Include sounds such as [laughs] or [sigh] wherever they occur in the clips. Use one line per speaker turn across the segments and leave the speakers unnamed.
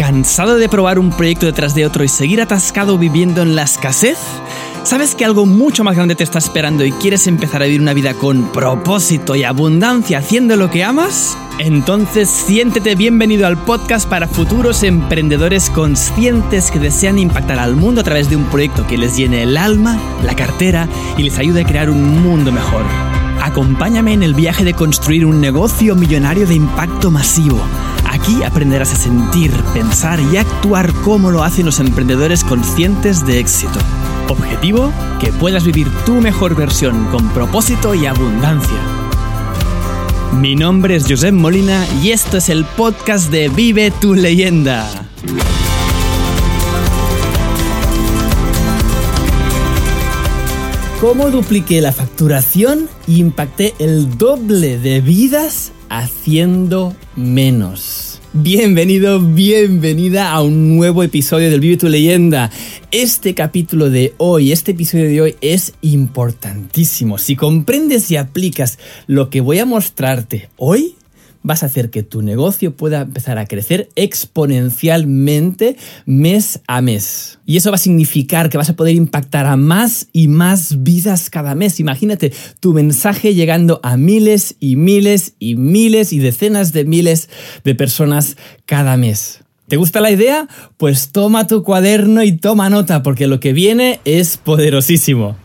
¿Cansado de probar un proyecto detrás de otro y seguir atascado viviendo en la escasez? ¿Sabes que algo mucho más grande te está esperando y quieres empezar a vivir una vida con propósito y abundancia haciendo lo que amas? Entonces siéntete bienvenido al podcast para futuros emprendedores conscientes que desean impactar al mundo a través de un proyecto que les llene el alma, la cartera y les ayude a crear un mundo mejor. Acompáñame en el viaje de construir un negocio millonario de impacto masivo Aquí aprenderás a sentir, pensar y actuar como lo hacen los emprendedores conscientes de éxito. Objetivo, que puedas vivir tu mejor versión con propósito y abundancia. Mi nombre es Josep Molina y esto es el podcast de Vive tu leyenda. ¿Cómo dupliqué la facturación e impacté el doble de vidas haciendo menos. Bienvenido, bienvenida a un nuevo episodio del Vive tu leyenda. Este capítulo de hoy, este episodio de hoy es importantísimo. Si comprendes y aplicas lo que voy a mostrarte hoy, vas a hacer que tu negocio pueda empezar a crecer exponencialmente mes a mes. Y eso va a significar que vas a poder impactar a más y más vidas cada mes. Imagínate tu mensaje llegando a miles y miles y miles y decenas de miles de personas cada mes. ¿Te gusta la idea? Pues toma tu cuaderno y toma nota porque lo que viene es poderosísimo.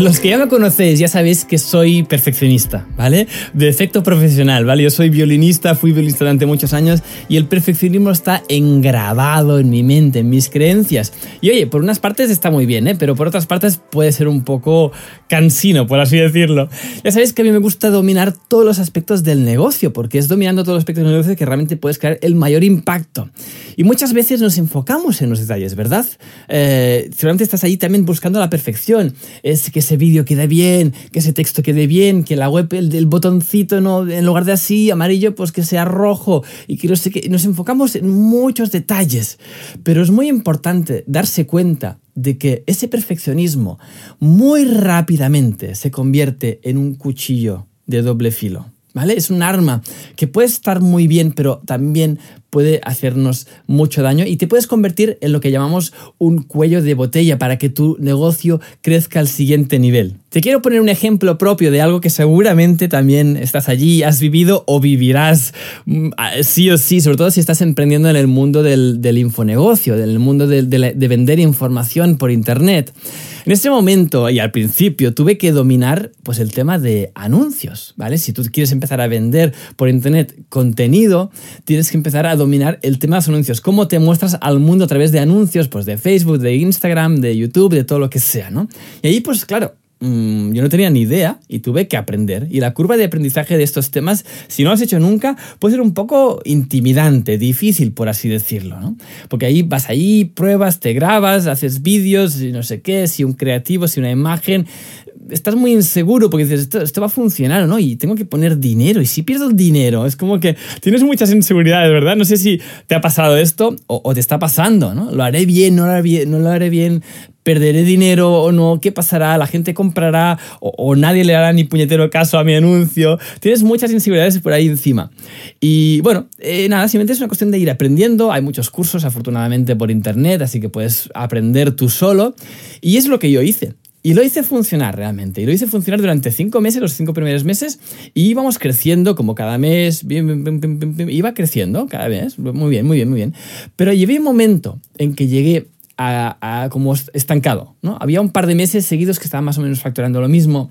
Los que ya me conocéis ya sabéis que soy perfeccionista, ¿vale? De efecto profesional, ¿vale? Yo soy violinista, fui violinista durante muchos años y el perfeccionismo está engravado en mi mente, en mis creencias. Y oye, por unas partes está muy bien, ¿eh? Pero por otras partes puede ser un poco cansino, por así decirlo. Ya sabéis que a mí me gusta dominar todos los aspectos del negocio, porque es dominando todos los aspectos del negocio que realmente puedes crear el mayor impacto. Y muchas veces nos enfocamos en los detalles, ¿verdad? Eh, seguramente estás ahí también buscando la perfección. Es que ese vídeo quede bien, que ese texto quede bien, que la web, el, botoncito, no, en lugar de así, amarillo, pues que sea rojo. Y que, no sé, que nos enfocamos en muchos detalles. Pero es muy importante darse cuenta de que ese perfeccionismo muy rápidamente se convierte en un cuchillo de doble filo. ¿Vale? Es un arma que puede estar muy bien, pero también puede hacernos mucho daño y te puedes convertir en lo que llamamos un cuello de botella para que tu negocio crezca al siguiente nivel. Te quiero poner un ejemplo propio de algo que seguramente también estás allí, has vivido o vivirás mm, sí o sí, sobre todo si estás emprendiendo en el mundo del, infonegocio, en el mundo de, de vender información por Internet. En este momento y al principio tuve que dominar pues el tema de anuncios, ¿vale? Si tú quieres empezar a vender por internet contenido, tienes que empezar a dominar el tema de los anuncios. ¿Cómo te muestras al mundo a través de anuncios? Pues de Facebook, de Instagram, de YouTube, de todo lo que sea, ¿no? Y ahí, pues claro, mm, yo no tenía ni idea y tuve que aprender. Y la curva de aprendizaje de estos temas, si no lo has hecho nunca, puede ser un poco intimidante, difícil, por así decirlo, ¿no? Porque ahí vas ahí, pruebas, te grabas, haces vídeos, no sé qué, si un creativo, si una imagen, estás muy inseguro porque dices, esto, va a funcionar o no, y tengo que poner dinero, y si pierdo el dinero, es como que tienes muchas inseguridades, ¿verdad? No sé si te ha pasado esto o, te está pasando, ¿no? ¿Lo haré bien, no lo haré bien, no lo haré bien? ¿Perderé dinero o no? ¿Qué pasará? ¿La gente comprará o, nadie le hará ni puñetero caso a mi anuncio? Tienes muchas inseguridades por ahí encima. Y bueno, eh, nada, simplemente es una cuestión de ir aprendiendo. Hay muchos cursos, afortunadamente, por internet, así que puedes aprender tú solo. Y es lo que yo hice. Y lo hice funcionar realmente. Y lo hice funcionar durante cinco meses, los cinco primeros meses. Y íbamos creciendo como cada mes. iba creciendo cada mes. Muy bien, muy bien, muy bien. Pero llevé un momento en que llegué a, como estancado. ¿no? Había un par de meses seguidos que estaba más o menos facturando lo mismo.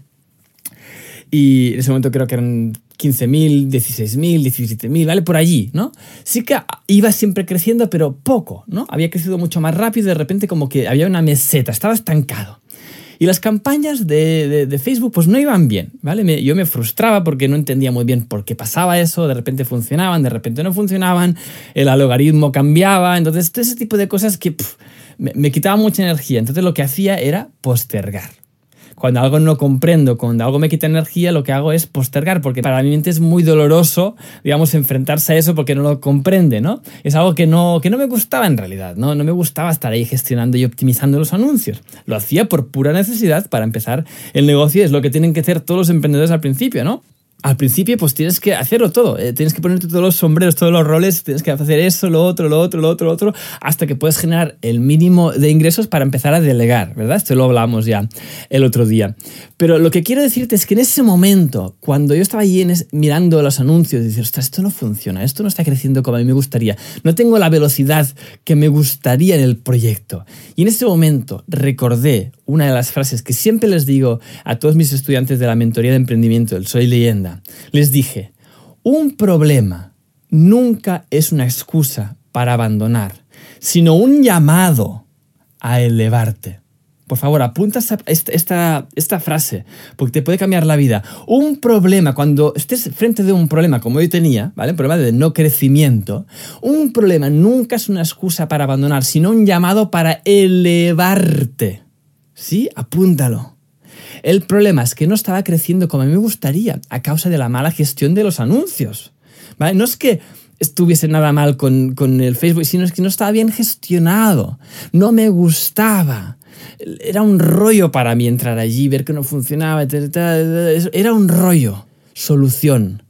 Y en ese momento creo que eran 15.000, 16.000, 17.000, ¿vale? Por allí, ¿no? Sí que iba siempre creciendo, pero poco, ¿no? Había crecido mucho más rápido y de repente como que había una meseta, estaba estancado. Y las campañas de, Facebook pues no iban bien, ¿vale? yo me frustraba porque no entendía muy bien por qué pasaba eso, de repente funcionaban, de repente no funcionaban, el algoritmo cambiaba, entonces todo ese tipo de cosas que me, me quitaba mucha energía. Entonces lo que hacía era postergar. Cuando algo no comprendo, cuando algo me quita energía, lo que hago es postergar, porque para mi mente es muy doloroso, digamos, enfrentarse a eso porque no lo comprende, ¿no? Es algo que no, que no me gustaba en realidad, ¿no? No me gustaba estar ahí gestionando y optimizando los anuncios. Lo hacía por pura necesidad para empezar el negocio, es lo que tienen que hacer todos los emprendedores al principio, ¿no? Al principio pues tienes que hacerlo todo, eh, tienes que ponerte todos los sombreros, todos los roles, tienes que hacer eso, lo otro, lo otro, lo otro, lo otro, hasta que puedes generar el mínimo de ingresos para empezar a delegar, ¿verdad? Esto lo hablamos ya el otro día. Pero lo que quiero decirte es que en ese momento, cuando yo estaba allí mirando los anuncios, y ostras, esto no funciona, esto no está creciendo como a mí me gustaría, no tengo la velocidad que me gustaría en el proyecto. Y en ese momento recordé una de las frases que siempre les digo a todos mis estudiantes de la mentoría de emprendimiento del Soy Leyenda, les dije, un problema nunca es una excusa para abandonar, sino un llamado a elevarte. Por favor, apunta esta, frase, porque te puede cambiar la vida. Un problema, cuando estés frente de un problema como yo tenía, ¿vale? Un problema de no crecimiento, un problema nunca es una excusa para abandonar, sino un llamado para elevarte. ¿Sí? Apúntalo. El problema es que no estaba creciendo como a mí me gustaría a causa de la mala gestión de los anuncios. No es que estuviese nada mal con, el Facebook, sino es que no estaba bien gestionado. No me gustaba. Era un rollo para mí entrar allí, ver que no funcionaba. Era un rollo. Solución.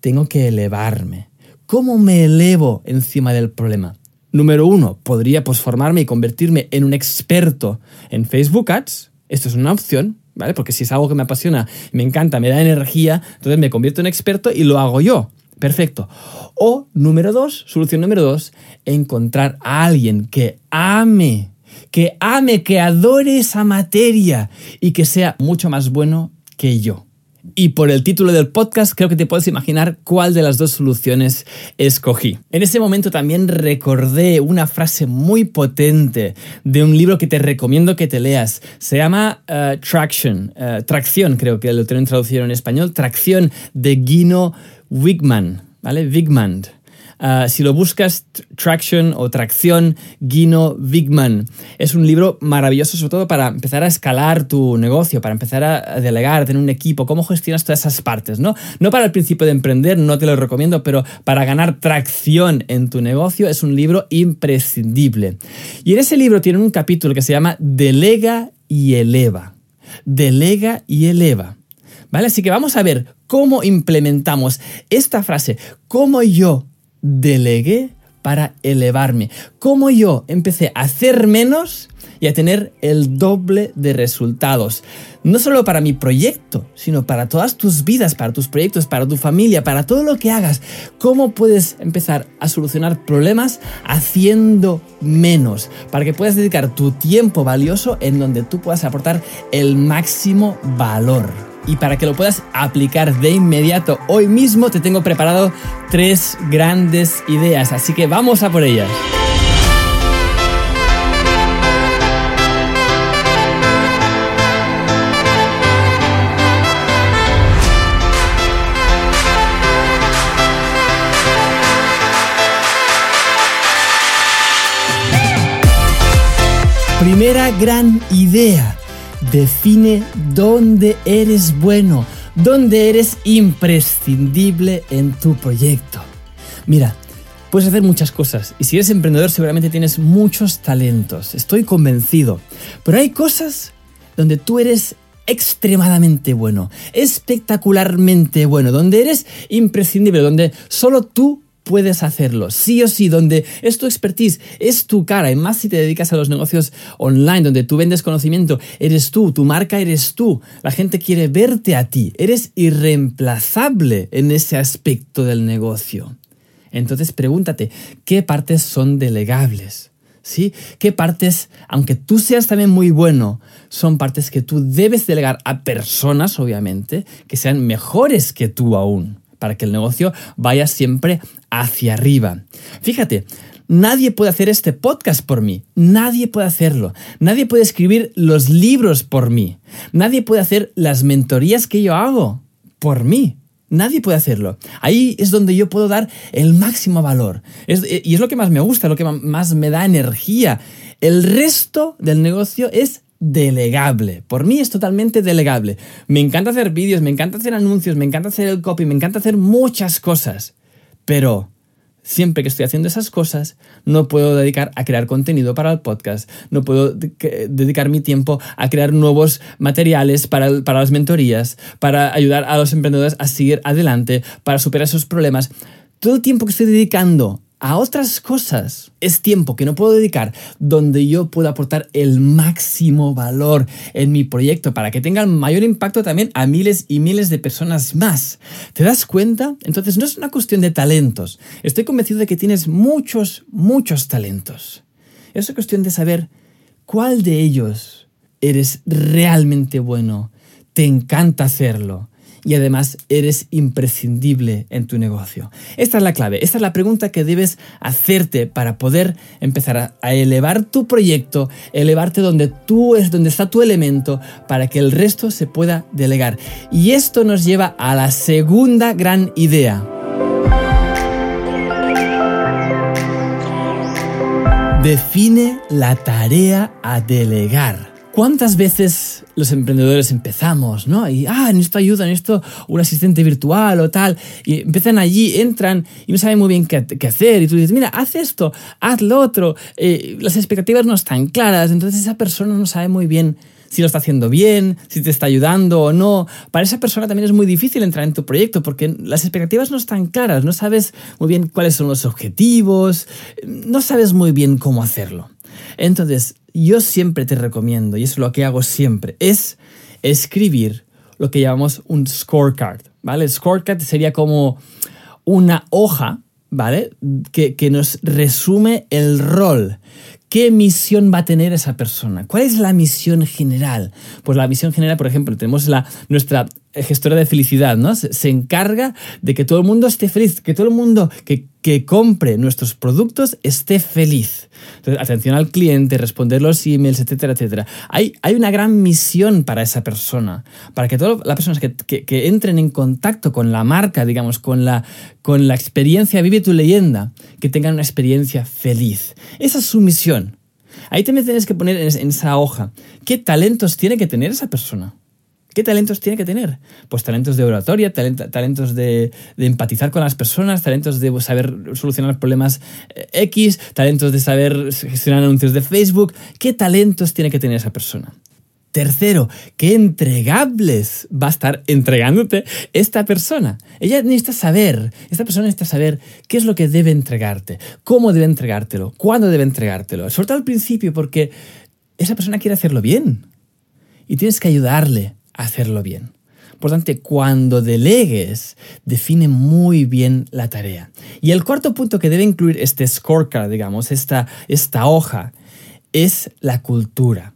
Tengo que elevarme. ¿Cómo me elevo encima del problema? Número uno, podría posformarme y convertirme en un experto en Facebook Ads esto es una opción, ¿vale? Porque si es algo que me apasiona, me encanta, me da energía, entonces me convierto en experto y lo hago yo. Perfecto. O número dos, solución número dos, encontrar a alguien que ame, que ame, que adore esa materia y que sea mucho más bueno que yo. Y por el título del podcast creo que te puedes imaginar cuál de las dos soluciones escogí. En ese momento también recordé una frase muy potente de un libro que te recomiendo que te leas. Se llama uh, Traction, uh, Tracción creo que lo tienen traducido en español, Tracción de Gino Wigman, ¿vale? Ah, si lo buscas, Traction o Tracción, Guino Wigman. Es un libro maravilloso, sobre todo para empezar a escalar tu negocio, para empezar a delegar, tener un equipo, cómo gestionas todas esas partes, ¿no? No para el principio de emprender, no te lo recomiendo, pero para ganar tracción en tu negocio es un libro imprescindible. Y en ese libro tiene un capítulo que se llama Delega y eleva. Delega y eleva. ¿Vale? Así que vamos a ver cómo implementamos esta frase, cómo yo delegué para elevarme. Cómo yo empecé a hacer menos y a tener el doble de resultados. No solo para mi proyecto, sino para todas tus vidas, para tus proyectos, para tu familia, para todo lo que hagas. ¿Cómo puedes empezar a solucionar problemas haciendo menos? Para que puedas dedicar tu tiempo valioso en donde tú puedas aportar el máximo valor y para que lo puedas aplicar de inmediato hoy mismo te tengo preparado tres grandes ideas, así que vamos a por ellas. Primera gran idea Define dónde eres bueno, dónde eres imprescindible en tu proyecto. Mira, puedes hacer muchas cosas y si eres emprendedor seguramente tienes muchos talentos, estoy convencido. Pero hay cosas donde tú eres extremadamente bueno, espectacularmente bueno, donde eres imprescindible, donde solo tú puedes hacerlo, sí o sí, donde es tu expertise, es tu cara, y más si te dedicas a los negocios online, donde tú vendes conocimiento, eres tú, tu marca eres tú, la gente quiere verte a ti, eres irreemplazable en ese aspecto del negocio. Entonces pregúntate, ¿qué partes son delegables? ¿Sí? ¿Qué partes, aunque tú seas también muy bueno, son partes que tú debes delegar a personas, obviamente, que sean mejores que tú aún? Para que el negocio vaya siempre hacia arriba. Fíjate, Nadie puede hacer este podcast por mí. Nadie puede hacerlo. Nadie puede escribir los libros por mí. Nadie puede hacer las mentorías que yo hago por mí. Nadie puede hacerlo. Ahí es donde yo puedo dar el máximo valor. y es lo que más me gusta, lo que más me da energía. El resto del negocio es delegable. Por mí es totalmente delegable. Me encanta hacer vídeos, me encanta hacer anuncios, me encanta hacer el copy, me encanta hacer muchas cosas. Pero siempre que estoy haciendo esas cosas, no puedo dedicar a crear contenido para el podcast, no puedo dedicar mi tiempo a crear nuevos materiales para, para las mentorías, para ayudar a los emprendedores a seguir adelante, para superar sus problemas. Todo el tiempo que estoy dedicando a otras cosas. Es tiempo que no puedo dedicar donde yo puedo aportar el máximo valor en mi proyecto para que tenga el mayor impacto también a miles y miles de personas más. ¿Te das cuenta? Entonces no es una cuestión de talentos. Estoy convencido de que tienes muchos, muchos talentos. Es cuestión de saber cuál de ellos eres realmente bueno, te encanta hacerlo y además eres imprescindible en tu negocio? Esta es la clave, esta es la pregunta que debes hacerte para poder empezar a, elevar tu proyecto, elevarte donde tú es, donde está tu elemento, para que el resto se pueda delegar. Y esto nos lleva a la segunda gran idea. Define la tarea a delegar. ¿Cuántas veces los emprendedores empezamos, ¿no? Y, ah, necesito ayuda, necesito un asistente virtual o tal. Y empiezan allí, entran y no saben muy bien qué, hacer. Y tú dices, mira, haz esto, haz lo otro. Eh, las expectativas no están claras. Entonces esa persona no sabe muy bien si lo está haciendo bien, si te está ayudando o no. Para esa persona también es muy difícil entrar en tu proyecto porque las expectativas no están claras, no sabes muy bien cuáles son los objetivos, no sabes muy bien cómo hacerlo. Entonces, yo siempre te recomiendo, y es lo que hago siempre, es escribir lo que llamamos un scorecard, ¿vale? El scorecard sería como una hoja, ¿vale? Que, que nos resume el rol. ¿Qué misión va a tener esa persona? ¿Cuál es la misión general? Pues la misión general, por ejemplo, tenemos la, nuestra gestora de felicidad, ¿no? Se, encarga de que todo el mundo esté feliz, que todo el mundo que, que compre nuestros productos esté feliz. Entonces, atención al cliente, responder los emails, etcétera, etcétera. Hay, hay una gran misión para esa persona, para que todas las personas que, que, entren en contacto con la marca, digamos, con la, con la experiencia Vive tu leyenda, que tengan una experiencia feliz. Esa es su misión. Ahí también tienes que poner en esa hoja qué talentos tiene que tener esa persona. ¿Qué talentos tiene que tener? Pues talentos de oratoria, talentos de, empatizar con las personas, talentos de saber solucionar problemas eh, X, talentos de saber gestionar anuncios de Facebook. ¿Qué talentos tiene que tener esa persona? Tercero, ¿qué entregables va a estar entregándote esta persona? Ella necesita saber, esta persona necesita saber qué es lo que debe entregarte, cómo debe entregártelo, cuándo debe entregártelo. Sobre todo al principio, porque esa persona quiere hacerlo bien y tienes que ayudarle hacerlo bien. Por tanto, cuando delegues, define muy bien la tarea. Y el cuarto punto que debe incluir este scorecard, digamos, esta, esta hoja, es la cultura.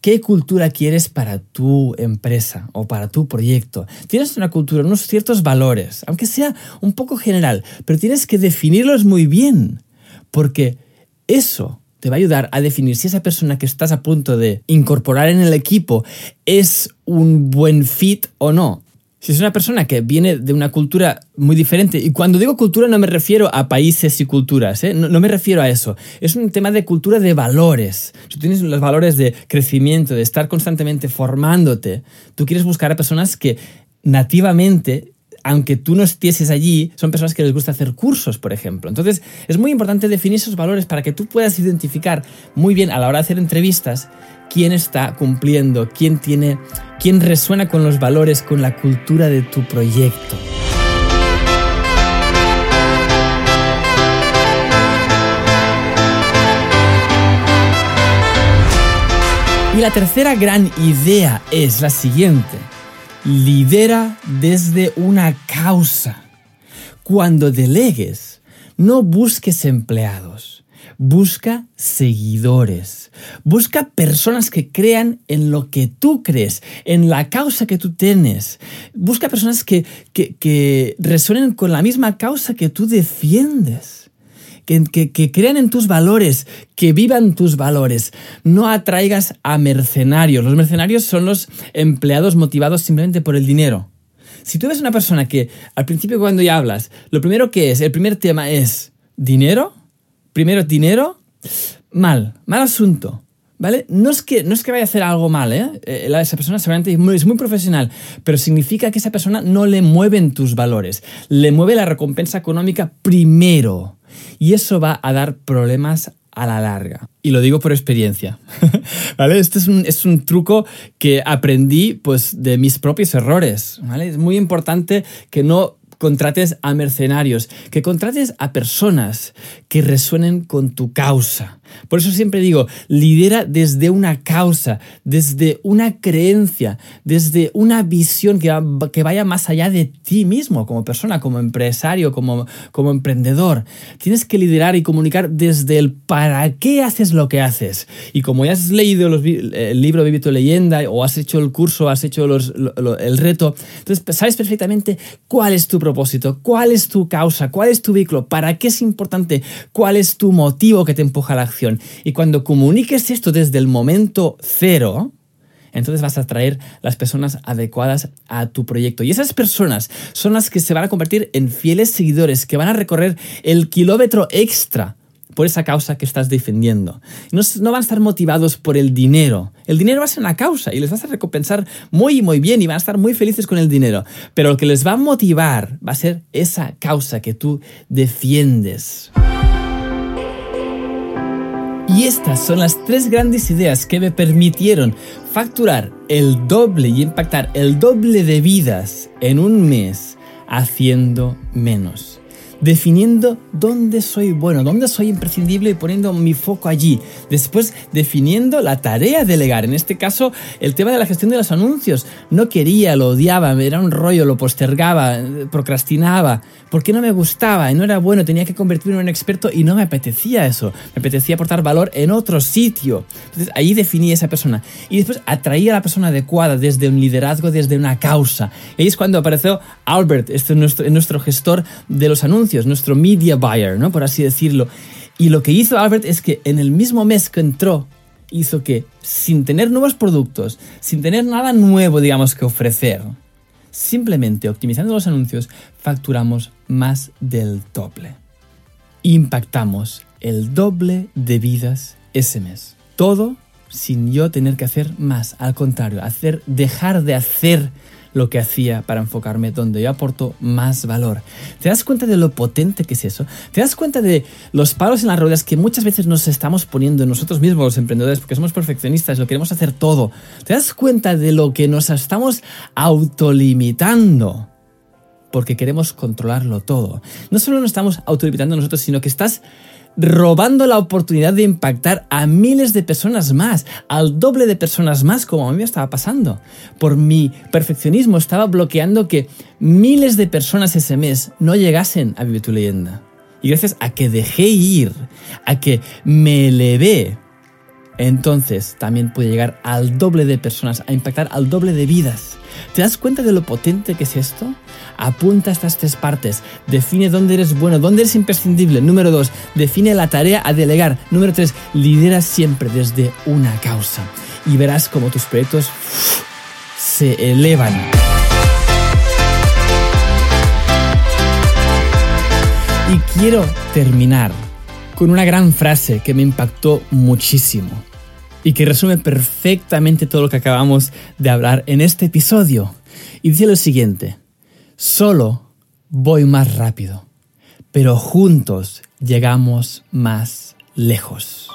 ¿Qué cultura quieres para tu empresa o para tu proyecto? Tienes una cultura, unos ciertos valores, aunque sea un poco general, pero tienes que definirlos muy bien, porque eso te va a ayudar a definir si esa persona que estás a punto de incorporar en el equipo es un buen fit o no. Si es una persona que viene de una cultura muy diferente, y cuando digo cultura no me refiero a países y culturas, ¿eh? no, me refiero a eso, es un tema de cultura de valores. Si tienes los valores de crecimiento, de estar constantemente formándote, tú quieres buscar a personas que nativamente aunque tú no estieses allí, son personas que les gusta hacer cursos, por ejemplo. Entonces, es muy importante definir esos valores para que tú puedas identificar muy bien a la hora de hacer entrevistas quién está cumpliendo, quién tiene, quién resuena con los valores, con la cultura de tu proyecto. Y la tercera gran idea es la siguiente lidera desde una causa. Cuando delegues, no busques empleados, busca seguidores, busca personas que crean en lo que tú crees, en la causa que tú tienes, busca personas que, que, que resuenen con la misma causa que tú defiendes que, crean en tus valores, que vivan tus valores. No atraigas a mercenarios. Los mercenarios son los empleados motivados simplemente por el dinero. Si tú ves una persona que al principio cuando ya hablas, lo primero que es, el primer tema es dinero, primero dinero, mal, mal asunto. ¿Vale? No es, que, no es que vaya a hacer algo mal, ¿eh? eh esa persona seguramente es muy, profesional, pero significa que esa persona no le mueven tus valores, le mueve la recompensa económica primero. Y eso va a dar problemas a la larga. Y lo digo por experiencia. [laughs] ¿Vale? Este es un, es un, truco que aprendí pues, de mis propios errores. ¿vale? Es muy importante que no contrates a mercenarios, que contrates a personas que resuenen con tu causa. Por eso siempre digo, lidera desde una causa, desde una creencia, desde una visión que, que vaya más allá de ti mismo como persona, como empresario, como, como emprendedor. Tienes que liderar y comunicar desde el para qué haces lo que haces. Y como ya has leído el libro Vive tu leyenda o has hecho el curso, has hecho el reto, entonces sabes perfectamente cuál es tu propósito, cuál es tu causa, cuál es tu vehículo, para qué es importante, cuál es tu motivo que te empuja a la acción y cuando comuniques esto desde el momento cero, entonces vas a atraer las personas adecuadas a tu proyecto. Y esas personas son las que se van a convertir en fieles seguidores, que van a recorrer el kilómetro extra por esa causa que estás defendiendo. No, no, van a estar motivados por el dinero. El dinero va a ser una causa y les vas a recompensar muy, muy bien y van a estar muy felices con el dinero. Pero lo que les va a motivar va a ser esa causa que tú defiendes. Y estas son las tres grandes ideas que me permitieron facturar el doble y impactar el doble de vidas en un mes haciendo menos definiendo dónde soy bueno, dónde soy imprescindible y poniendo mi foco allí. Después, definiendo la tarea de delegar. En este caso, el tema de la gestión de los anuncios. No quería, lo odiaba, era un rollo, lo postergaba, procrastinaba, porque no me gustaba y no era bueno, tenía que convertirme en un experto y no me apetecía eso. Me apetecía aportar valor en otro sitio. Entonces, ahí definí esa persona. Y después atraía a la persona adecuada desde un liderazgo, desde una causa. Y ahí es cuando apareció Albert, este nuestro, nuestro gestor de los anuncios nuestro media buyer, ¿no? Por así decirlo. Y lo que hizo Albert es que en el mismo mes que entró, hizo que sin tener nuevos productos, sin tener nada nuevo, digamos, que ofrecer, simplemente optimizando los anuncios, facturamos más del doble. Impactamos el doble de vidas ese mes. Todo sin yo tener que hacer más, al contrario, hacer dejar de hacer lo que hacía para enfocarme donde yo aporto más valor. ¿Te das cuenta de lo potente que es eso? ¿Te das cuenta de los palos en las ruedas que muchas veces nos estamos poniendo nosotros mismos, los emprendedores, porque somos perfeccionistas, lo queremos hacer todo? ¿Te das cuenta de lo que nos estamos autolimitando? Porque queremos controlarlo todo. No solo nos estamos autolimitando nosotros, sino que estás robando la oportunidad de impactar a miles de personas más, al doble de personas más, como a mí me estaba pasando. Por mi perfeccionismo estaba bloqueando que miles de personas ese mes no llegasen a vivir tu leyenda. Y gracias a que dejé ir, a que me elevé, entonces también puede llegar al doble de personas, a impactar al doble de vidas. ¿Te das cuenta de lo potente que es esto? Apunta estas tres partes. Define dónde eres bueno, dónde eres imprescindible. Número dos, define la tarea a delegar. Número tres, lidera siempre desde una causa. Y verás cómo tus proyectos se elevan. Y quiero terminar con una gran frase que me impactó muchísimo y que resume perfectamente todo lo que acabamos de hablar en este episodio. Y dice lo siguiente, solo voy más rápido, pero juntos llegamos más lejos.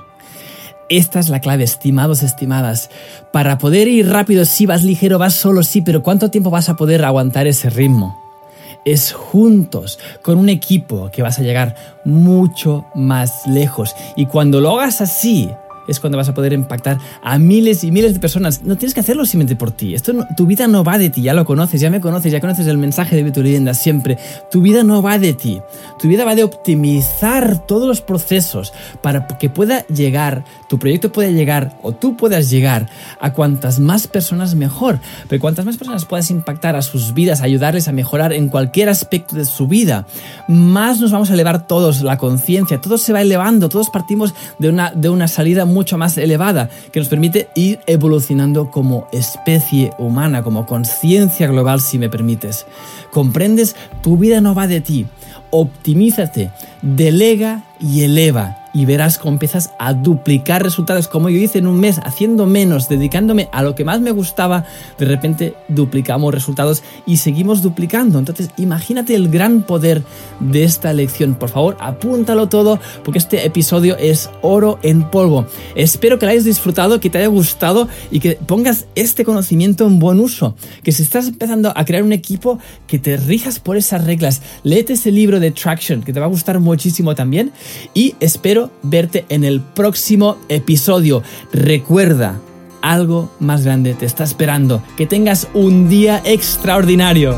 Esta es la clave, estimados, estimadas. Para poder ir rápido, sí, vas ligero, vas solo, sí, pero ¿cuánto tiempo vas a poder aguantar ese ritmo? Es juntos, con un equipo, que vas a llegar mucho más lejos. Y cuando lo hagas así, es cuando vas a poder impactar a miles y miles de personas. No tienes que hacerlo simplemente por ti. Esto tu vida no va de ti, ya lo conoces, ya me conoces, ya conoces el mensaje de tu leyenda siempre. Tu vida no va de ti. Tu vida va de optimizar todos los procesos para que pueda llegar, tu proyecto pueda llegar o tú puedas llegar a cuantas más personas mejor. Pero cuantas más personas puedas impactar a sus vidas, ayudarles a mejorar en cualquier aspecto de su vida, más nos vamos a elevar todos la conciencia, todo se va elevando, todos partimos de una, de una salida muy mucho más elevada que nos permite ir evolucionando como especie humana, como conciencia global, si me permites. ¿Comprendes? Tu vida no va de ti. Optimízate, delega y eleva y verás cómo empiezas a duplicar resultados como yo hice en un mes, haciendo menos, dedicándome a lo que más me gustaba, de repente duplicamos resultados y seguimos duplicando. Entonces imagínate el gran poder de esta lección. Por favor, apúntalo todo porque este episodio es oro en polvo. Espero que lo hayas disfrutado, que te haya gustado y que pongas este conocimiento en buen uso. Que si estás empezando a crear un equipo, que te rijas por esas reglas. Léete ese libro de Traction, que te va a gustar muchísimo también. Y espero verte en el próximo episodio. Recuerda, algo más grande te está esperando. Que tengas un día extraordinario.